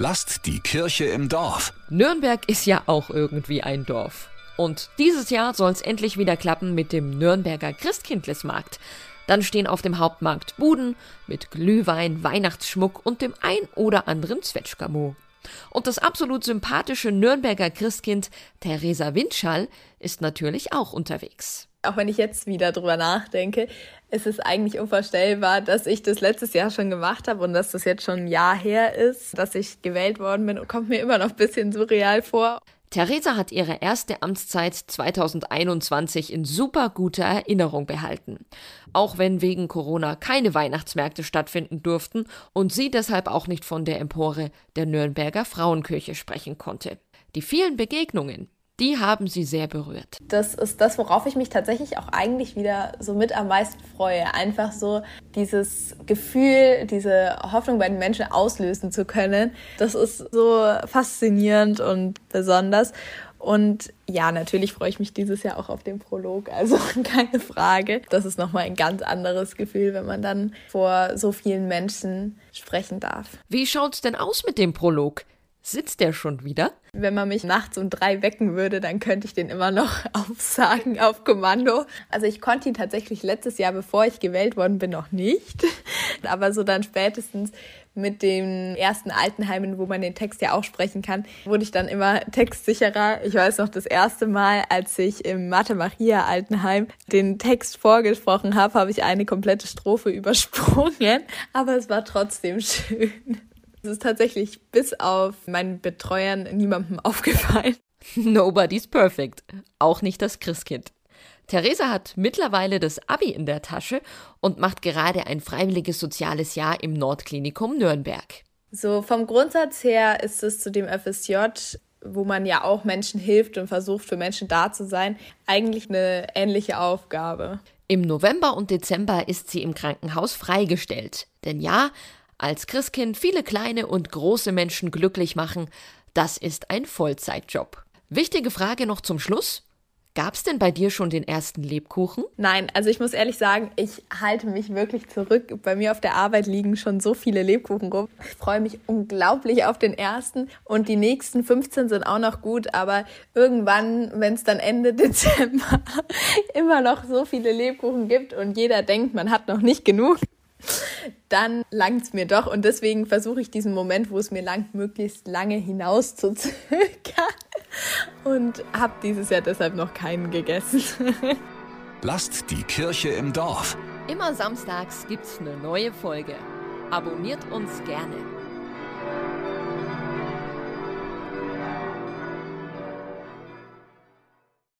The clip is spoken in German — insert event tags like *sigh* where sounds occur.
Lasst die Kirche im Dorf. Nürnberg ist ja auch irgendwie ein Dorf. Und dieses Jahr soll es endlich wieder klappen mit dem Nürnberger Christkindlesmarkt. Dann stehen auf dem Hauptmarkt Buden mit Glühwein, Weihnachtsschmuck und dem ein oder anderen Zwetschgamo. Und das absolut sympathische Nürnberger Christkind Theresa Windschall ist natürlich auch unterwegs auch wenn ich jetzt wieder drüber nachdenke, ist es eigentlich unvorstellbar, dass ich das letztes Jahr schon gemacht habe und dass das jetzt schon ein Jahr her ist, dass ich gewählt worden bin kommt mir immer noch ein bisschen surreal vor. Theresa hat ihre erste Amtszeit 2021 in super guter Erinnerung behalten. Auch wenn wegen Corona keine Weihnachtsmärkte stattfinden durften und sie deshalb auch nicht von der Empore der Nürnberger Frauenkirche sprechen konnte. Die vielen Begegnungen, die haben sie sehr berührt. Das ist das, worauf ich mich tatsächlich auch eigentlich wieder so mit am meisten freue. Einfach so dieses Gefühl, diese Hoffnung bei den Menschen auslösen zu können. Das ist so faszinierend und besonders. Und ja, natürlich freue ich mich dieses Jahr auch auf den Prolog, also *laughs* keine Frage. Das ist nochmal ein ganz anderes Gefühl, wenn man dann vor so vielen Menschen sprechen darf. Wie schaut's denn aus mit dem Prolog? Sitzt der schon wieder? Wenn man mich nachts um drei wecken würde, dann könnte ich den immer noch *laughs* aufsagen auf Kommando. Also ich konnte ihn tatsächlich letztes Jahr, bevor ich gewählt worden bin, noch nicht. *laughs* Aber so dann spätestens mit den ersten Altenheimen, wo man den Text ja auch sprechen kann, wurde ich dann immer textsicherer. Ich weiß noch, das erste Mal, als ich im Mathe Maria Altenheim den Text vorgesprochen habe, habe ich eine komplette Strophe *laughs* übersprungen. Aber es war trotzdem schön. Es ist tatsächlich bis auf meinen Betreuern niemandem *laughs* aufgefallen. Nobody's perfect. Auch nicht das Christkind. Theresa hat mittlerweile das Abi in der Tasche und macht gerade ein freiwilliges soziales Jahr im Nordklinikum Nürnberg. So vom Grundsatz her ist es zu dem FSJ, wo man ja auch Menschen hilft und versucht für Menschen da zu sein, eigentlich eine ähnliche Aufgabe. Im November und Dezember ist sie im Krankenhaus freigestellt. Denn ja, als Christkind viele kleine und große Menschen glücklich machen, das ist ein Vollzeitjob. Wichtige Frage noch zum Schluss. Gab's denn bei dir schon den ersten Lebkuchen? Nein, also ich muss ehrlich sagen, ich halte mich wirklich zurück. Bei mir auf der Arbeit liegen schon so viele Lebkuchen rum. Ich freue mich unglaublich auf den ersten und die nächsten 15 sind auch noch gut, aber irgendwann, wenn es dann Ende *laughs* Dezember immer noch so viele Lebkuchen gibt und jeder denkt, man hat noch nicht genug, dann langt es mir doch. Und deswegen versuche ich diesen Moment, wo es mir langt, möglichst lange hinaus zu *laughs* zögern. Und habe dieses Jahr deshalb noch keinen gegessen. *laughs* Lasst die Kirche im Dorf. Immer samstags gibt's eine neue Folge. Abonniert uns gerne.